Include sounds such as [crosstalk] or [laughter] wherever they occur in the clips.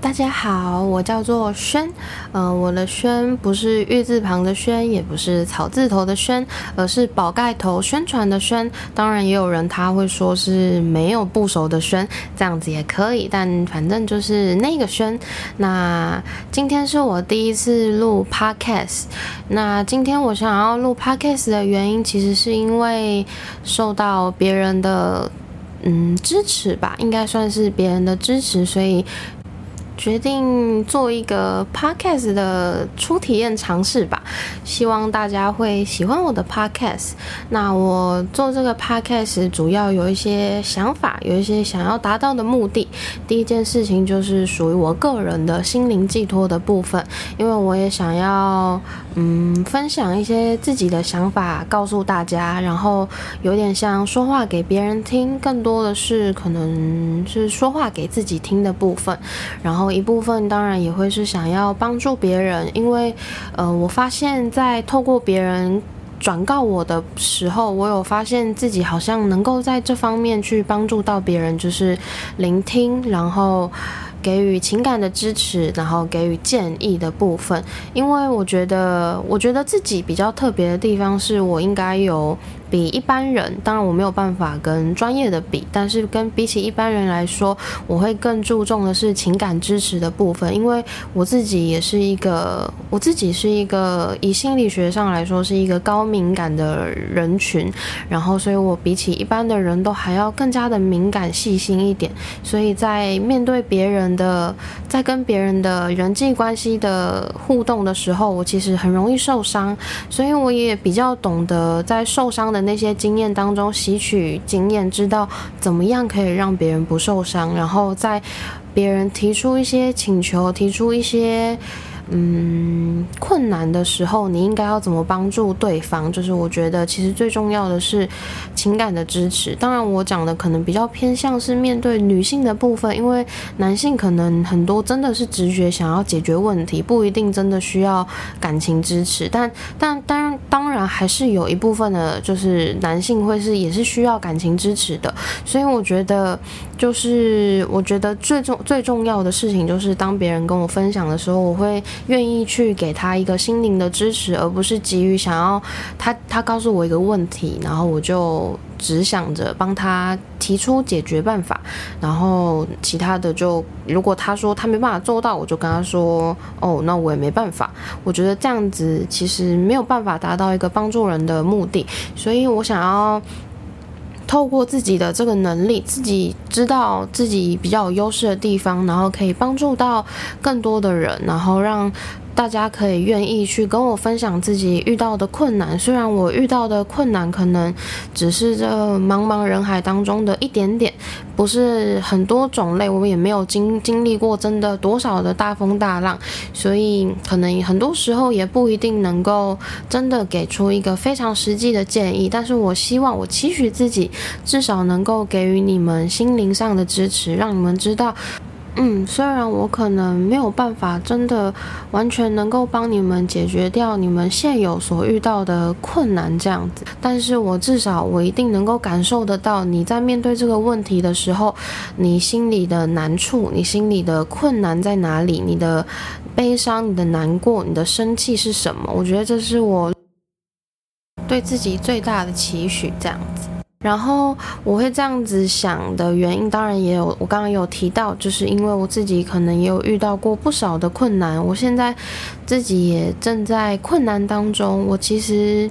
大家好，我叫做轩，呃，我的轩不是玉字旁的轩，也不是草字头的轩，而是宝盖头宣传的宣。当然，也有人他会说是没有部首的轩，这样子也可以，但反正就是那个轩。那今天是我第一次录 podcast，那今天我想要录 podcast 的原因，其实是因为受到别人的嗯支持吧，应该算是别人的支持，所以。决定做一个 podcast 的初体验尝试吧，希望大家会喜欢我的 podcast。那我做这个 podcast 主要有一些想法，有一些想要达到的目的。第一件事情就是属于我个人的心灵寄托的部分，因为我也想要嗯分享一些自己的想法告诉大家，然后有点像说话给别人听，更多的是可能是说话给自己听的部分，然后。一部分当然也会是想要帮助别人，因为，呃，我发现，在透过别人转告我的时候，我有发现自己好像能够在这方面去帮助到别人，就是聆听，然后给予情感的支持，然后给予建议的部分。因为我觉得，我觉得自己比较特别的地方，是我应该有。比一般人，当然我没有办法跟专业的比，但是跟比起一般人来说，我会更注重的是情感支持的部分，因为我自己也是一个，我自己是一个以心理学上来说是一个高敏感的人群，然后所以我比起一般的人都还要更加的敏感细心一点，所以在面对别人的，在跟别人的人际关系的互动的时候，我其实很容易受伤，所以我也比较懂得在受伤的。那些经验当中吸取经验，知道怎么样可以让别人不受伤，然后在别人提出一些请求，提出一些。嗯，困难的时候，你应该要怎么帮助对方？就是我觉得，其实最重要的是情感的支持。当然，我讲的可能比较偏向是面对女性的部分，因为男性可能很多真的是直觉想要解决问题，不一定真的需要感情支持。但但当当然还是有一部分的，就是男性会是也是需要感情支持的。所以我觉得，就是我觉得最重最重要的事情，就是当别人跟我分享的时候，我会。愿意去给他一个心灵的支持，而不是急于想要他他告诉我一个问题，然后我就只想着帮他提出解决办法，然后其他的就如果他说他没办法做到，我就跟他说哦，那我也没办法。我觉得这样子其实没有办法达到一个帮助人的目的，所以我想要。透过自己的这个能力，自己知道自己比较有优势的地方，然后可以帮助到更多的人，然后让。大家可以愿意去跟我分享自己遇到的困难，虽然我遇到的困难可能只是这茫茫人海当中的一点点，不是很多种类，我也没有经经历过真的多少的大风大浪，所以可能很多时候也不一定能够真的给出一个非常实际的建议。但是我希望，我期许自己至少能够给予你们心灵上的支持，让你们知道。嗯，虽然我可能没有办法真的完全能够帮你们解决掉你们现有所遇到的困难这样子，但是我至少我一定能够感受得到你在面对这个问题的时候，你心里的难处，你心里的困难在哪里，你的悲伤、你的难过、你的生气是什么？我觉得这是我对自己最大的期许，这样子。然后我会这样子想的原因，当然也有我刚刚有提到，就是因为我自己可能也有遇到过不少的困难，我现在自己也正在困难当中。我其实，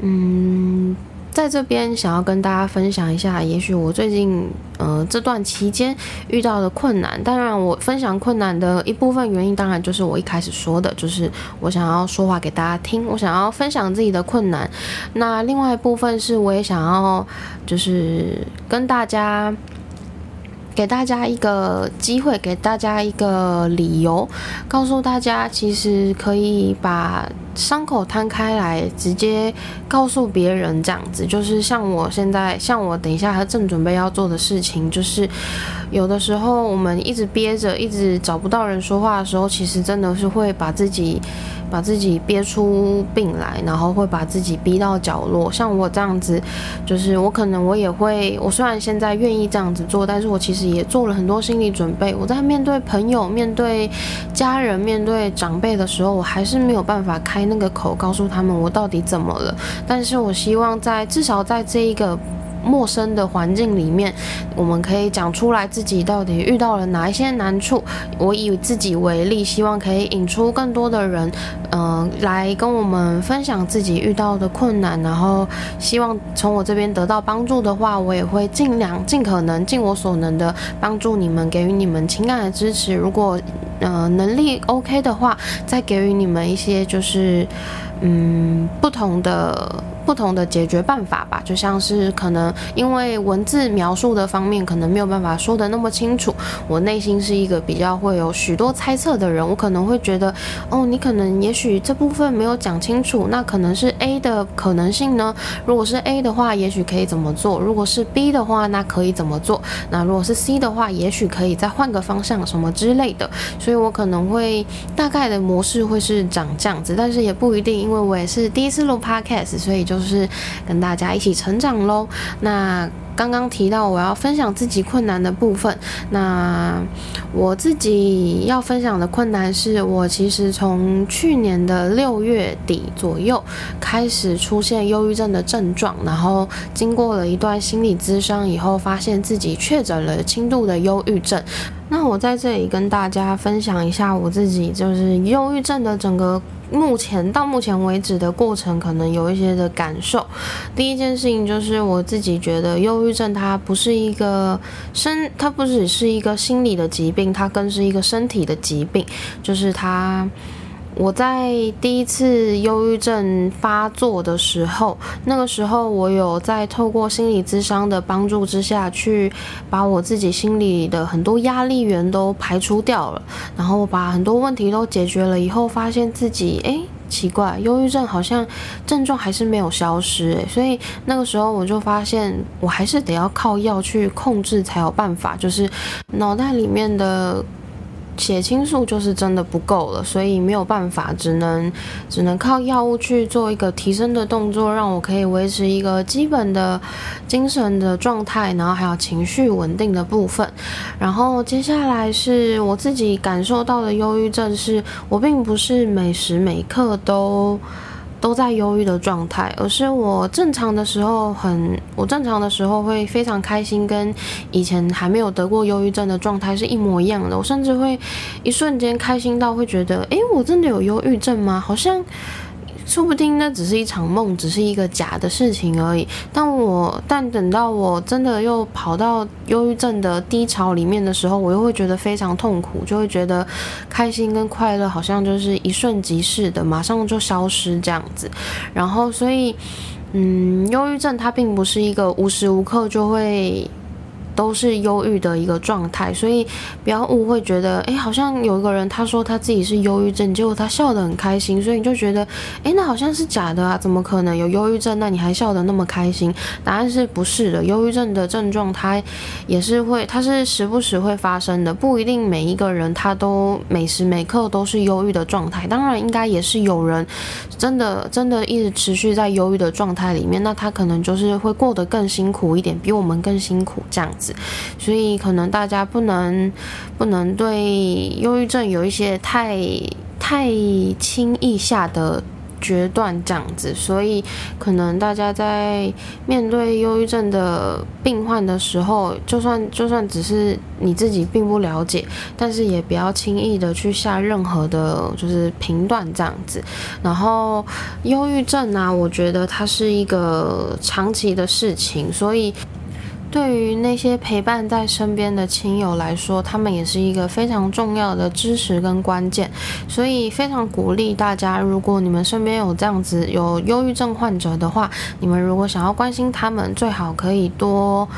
嗯。在这边想要跟大家分享一下，也许我最近呃这段期间遇到的困难。当然，我分享困难的一部分原因，当然就是我一开始说的，就是我想要说话给大家听，我想要分享自己的困难。那另外一部分是，我也想要就是跟大家。给大家一个机会，给大家一个理由，告诉大家，其实可以把伤口摊开来，直接告诉别人这样子，就是像我现在，像我等一下还正准备要做的事情，就是有的时候我们一直憋着，一直找不到人说话的时候，其实真的是会把自己。把自己憋出病来，然后会把自己逼到角落。像我这样子，就是我可能我也会，我虽然现在愿意这样子做，但是我其实也做了很多心理准备。我在面对朋友、面对家人、面对长辈的时候，我还是没有办法开那个口告诉他们我到底怎么了。但是我希望在至少在这一个。陌生的环境里面，我们可以讲出来自己到底遇到了哪一些难处。我以自己为例，希望可以引出更多的人，嗯，来跟我们分享自己遇到的困难。然后，希望从我这边得到帮助的话，我也会尽量、尽可能、尽我所能的帮助你们，给予你们情感的支持。如果，呃，能力 OK 的话，再给予你们一些就是。嗯，不同的不同的解决办法吧，就像是可能因为文字描述的方面可能没有办法说的那么清楚，我内心是一个比较会有许多猜测的人，我可能会觉得，哦，你可能也许这部分没有讲清楚，那可能是 A 的可能性呢？如果是 A 的话，也许可以怎么做？如果是 B 的话，那可以怎么做？那如果是 C 的话，也许可以再换个方向什么之类的，所以我可能会大概的模式会是长这样子，但是也不一定，因为。我也是第一次录 podcast，所以就就是跟大家一起成长喽。那刚刚提到我要分享自己困难的部分，那我自己要分享的困难是我其实从去年的六月底左右开始出现忧郁症的症状，然后经过了一段心理咨商以后，发现自己确诊了轻度的忧郁症。那我在这里跟大家分享一下我自己就是忧郁症的整个。目前到目前为止的过程，可能有一些的感受。第一件事情就是我自己觉得，忧郁症它不是一个身，它不只是一个心理的疾病，它更是一个身体的疾病，就是它。我在第一次忧郁症发作的时候，那个时候我有在透过心理咨商的帮助之下去把我自己心里的很多压力源都排除掉了，然后把很多问题都解决了以后，发现自己哎奇怪，忧郁症好像症状还是没有消失诶，所以那个时候我就发现我还是得要靠药去控制才有办法，就是脑袋里面的。血清素就是真的不够了，所以没有办法，只能只能靠药物去做一个提升的动作，让我可以维持一个基本的精神的状态，然后还有情绪稳定的部分。然后接下来是我自己感受到的忧郁症，是我并不是每时每刻都。都在忧郁的状态，而是我正常的时候很，我正常的时候会非常开心，跟以前还没有得过忧郁症的状态是一模一样的。我甚至会一瞬间开心到会觉得，诶，我真的有忧郁症吗？好像。说不定那只是一场梦，只是一个假的事情而已。但我但等到我真的又跑到忧郁症的低潮里面的时候，我又会觉得非常痛苦，就会觉得开心跟快乐好像就是一瞬即逝的，马上就消失这样子。然后，所以，嗯，忧郁症它并不是一个无时无刻就会。都是忧郁的一个状态，所以不要误会，觉得哎，好像有一个人他说他自己是忧郁症，结果他笑得很开心，所以你就觉得哎，那好像是假的啊？怎么可能有忧郁症？那你还笑得那么开心？答案是不是的？忧郁症的症状它也是会，它是时不时会发生的，不一定每一个人他都每时每刻都是忧郁的状态。当然，应该也是有人真的真的一直持续在忧郁的状态里面，那他可能就是会过得更辛苦一点，比我们更辛苦这样子所以可能大家不能不能对忧郁症有一些太太轻易下的决断这样子，所以可能大家在面对忧郁症的病患的时候，就算就算只是你自己并不了解，但是也不要轻易的去下任何的就是评断这样子。然后忧郁症呢，我觉得它是一个长期的事情，所以。对于那些陪伴在身边的亲友来说，他们也是一个非常重要的支持跟关键，所以非常鼓励大家，如果你们身边有这样子有忧郁症患者的话，你们如果想要关心他们，最好可以多。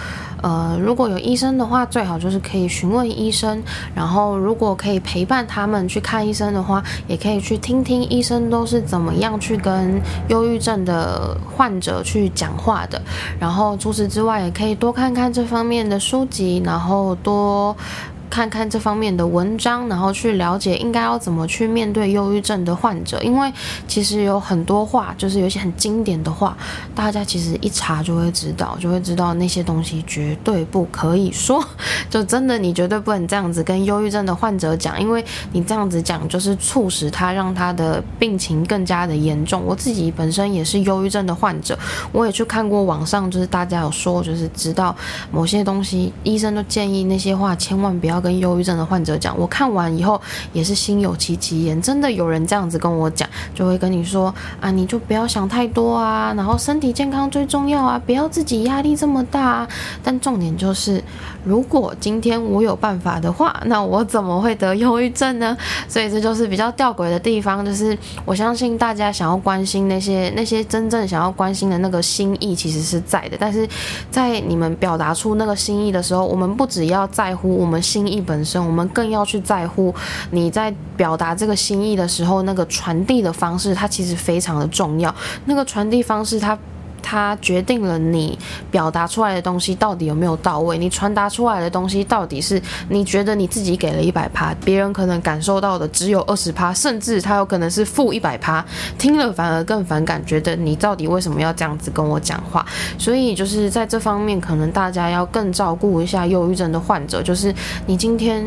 呃，如果有医生的话，最好就是可以询问医生。然后，如果可以陪伴他们去看医生的话，也可以去听听医生都是怎么样去跟忧郁症的患者去讲话的。然后，除此之外，也可以多看看这方面的书籍，然后多。看看这方面的文章，然后去了解应该要怎么去面对忧郁症的患者，因为其实有很多话，就是有些很经典的话，大家其实一查就会知道，就会知道那些东西绝对不可以说，就真的你绝对不能这样子跟忧郁症的患者讲，因为你这样子讲就是促使他让他的病情更加的严重。我自己本身也是忧郁症的患者，我也去看过网上就是大家有说，就是知道某些东西，医生都建议那些话千万不要。跟忧郁症的患者讲，我看完以后也是心有戚戚焉。真的有人这样子跟我讲，就会跟你说啊，你就不要想太多啊，然后身体健康最重要啊，不要自己压力这么大。但重点就是，如果今天我有办法的话，那我怎么会得忧郁症呢？所以这就是比较吊诡的地方，就是我相信大家想要关心那些那些真正想要关心的那个心意，其实是在的。但是在你们表达出那个心意的时候，我们不只要在乎我们心。意本身，我们更要去在乎你在表达这个心意的时候，那个传递的方式，它其实非常的重要。那个传递方式，它。它决定了你表达出来的东西到底有没有到位，你传达出来的东西到底是你觉得你自己给了一百趴，别人可能感受到的只有二十趴，甚至他有可能是负一百趴，听了反而更反感，觉得你到底为什么要这样子跟我讲话？所以就是在这方面，可能大家要更照顾一下忧郁症的患者，就是你今天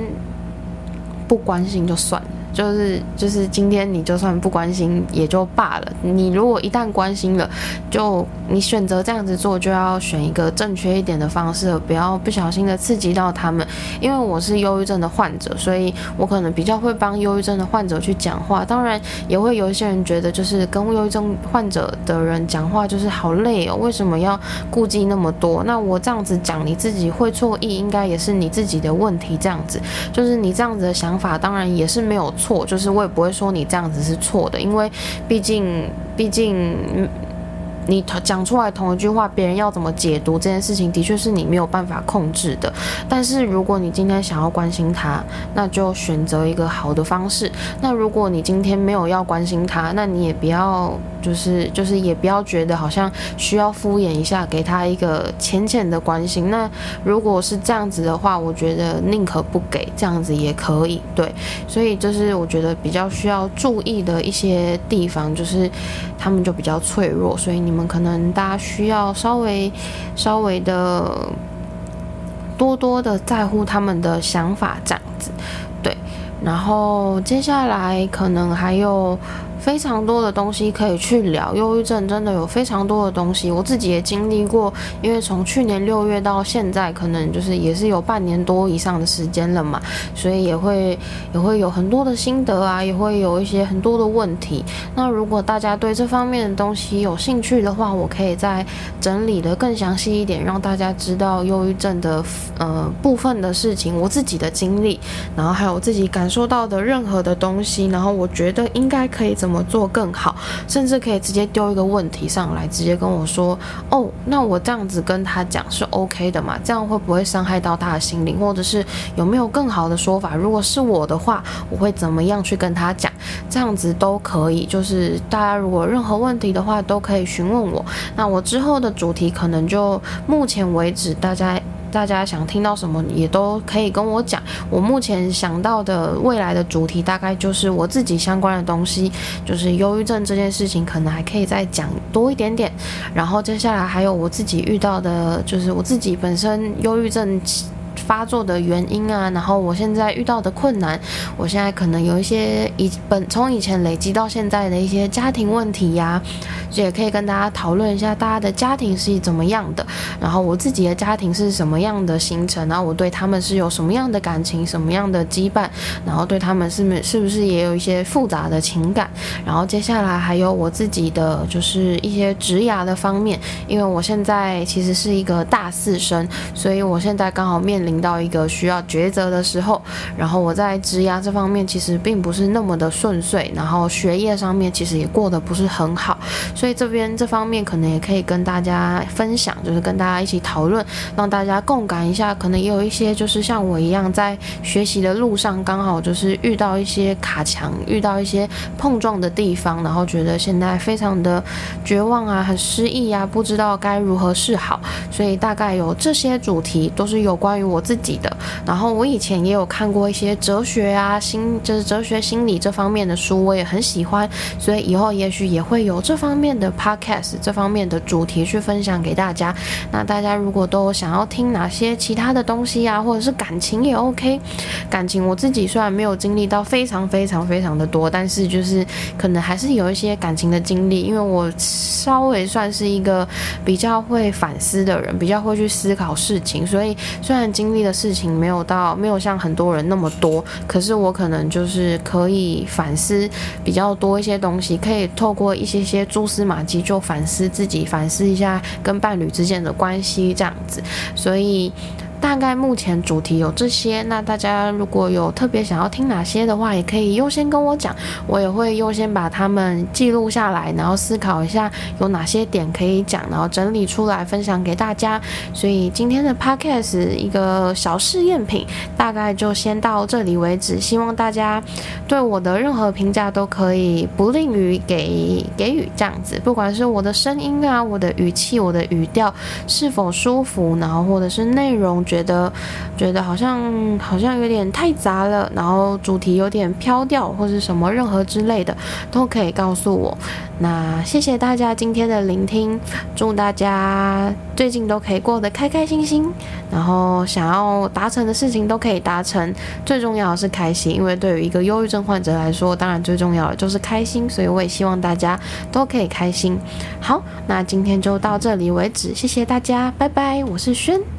不关心就算了。就是就是今天你就算不关心也就罢了，你如果一旦关心了，就你选择这样子做，就要选一个正确一点的方式，不要不小心的刺激到他们。因为我是忧郁症的患者，所以我可能比较会帮忧郁症的患者去讲话。当然也会有一些人觉得，就是跟忧郁症患者的人讲话就是好累哦，为什么要顾忌那么多？那我这样子讲，你自己会错意，应该也是你自己的问题。这样子就是你这样子的想法，当然也是没有。错，错就是我也不会说你这样子是错的，因为毕竟，毕竟。你讲出来同一句话，别人要怎么解读这件事情，的确是你没有办法控制的。但是如果你今天想要关心他，那就选择一个好的方式。那如果你今天没有要关心他，那你也不要就是就是也不要觉得好像需要敷衍一下，给他一个浅浅的关心。那如果是这样子的话，我觉得宁可不给，这样子也可以。对，所以就是我觉得比较需要注意的一些地方，就是他们就比较脆弱，所以你们。可能大家需要稍微、稍微的多多的在乎他们的想法，这样子，对。然后接下来可能还有。非常多的东西可以去聊，忧郁症真的有非常多的东西，我自己也经历过。因为从去年六月到现在，可能就是也是有半年多以上的时间了嘛，所以也会 [laughs] 也会有很多的心得啊，也会有一些很多的问题。那如果大家对这方面的东西有兴趣的话，我可以再整理的更详细一点，让大家知道忧郁症的呃部分的事情，我自己的经历，然后还有自己感受到的任何的东西，然后我觉得应该可以怎。怎么做更好？甚至可以直接丢一个问题上来，直接跟我说：“哦，那我这样子跟他讲是 OK 的嘛？这样会不会伤害到他的心灵？或者是有没有更好的说法？如果是我的话，我会怎么样去跟他讲？这样子都可以。就是大家如果任何问题的话，都可以询问我。那我之后的主题可能就目前为止，大家。大家想听到什么也都可以跟我讲。我目前想到的未来的主题大概就是我自己相关的东西，就是忧郁症这件事情，可能还可以再讲多一点点。然后接下来还有我自己遇到的，就是我自己本身忧郁症。发作的原因啊，然后我现在遇到的困难，我现在可能有一些以本从以前累积到现在的一些家庭问题呀，也可以跟大家讨论一下大家的家庭是怎么样的，然后我自己的家庭是什么样的形成，然后我对他们是有什么样的感情，什么样的羁绊，然后对他们是是是不是也有一些复杂的情感，然后接下来还有我自己的就是一些职涯的方面，因为我现在其实是一个大四生，所以我现在刚好面临。到一个需要抉择的时候，然后我在职涯这方面其实并不是那么的顺遂，然后学业上面其实也过得不是很好，所以这边这方面可能也可以跟大家分享，就是跟大家一起讨论，让大家共感一下，可能也有一些就是像我一样在学习的路上，刚好就是遇到一些卡墙，遇到一些碰撞的地方，然后觉得现在非常的绝望啊，很失意啊，不知道该如何是好，所以大概有这些主题都是有关于我自己的。然后我以前也有看过一些哲学啊、心就是哲学心理这方面的书，我也很喜欢，所以以后也许也会有这方面的 podcast 这方面的主题去分享给大家。那大家如果都想要听哪些其他的东西啊，或者是感情也 OK，感情我自己虽然没有经历到非常非常非常的多，但是就是可能还是有一些感情的经历，因为我稍微算是一个比较会反思的人，比较会去思考事情，所以虽然经经历的事情没有到没有像很多人那么多，可是我可能就是可以反思比较多一些东西，可以透过一些些蛛丝马迹就反思自己，反思一下跟伴侣之间的关系这样子，所以。大概目前主题有这些，那大家如果有特别想要听哪些的话，也可以优先跟我讲，我也会优先把他们记录下来，然后思考一下有哪些点可以讲，然后整理出来分享给大家。所以今天的 podcast 一个小试验品，大概就先到这里为止。希望大家对我的任何评价都可以不吝于给给予这样子，不管是我的声音啊、我的语气、我的语调是否舒服，然后或者是内容。觉得觉得好像好像有点太杂了，然后主题有点飘掉，或者什么任何之类的，都可以告诉我。那谢谢大家今天的聆听，祝大家最近都可以过得开开心心，然后想要达成的事情都可以达成。最重要的是开心，因为对于一个忧郁症患者来说，当然最重要的就是开心，所以我也希望大家都可以开心。好，那今天就到这里为止，谢谢大家，拜拜，我是轩。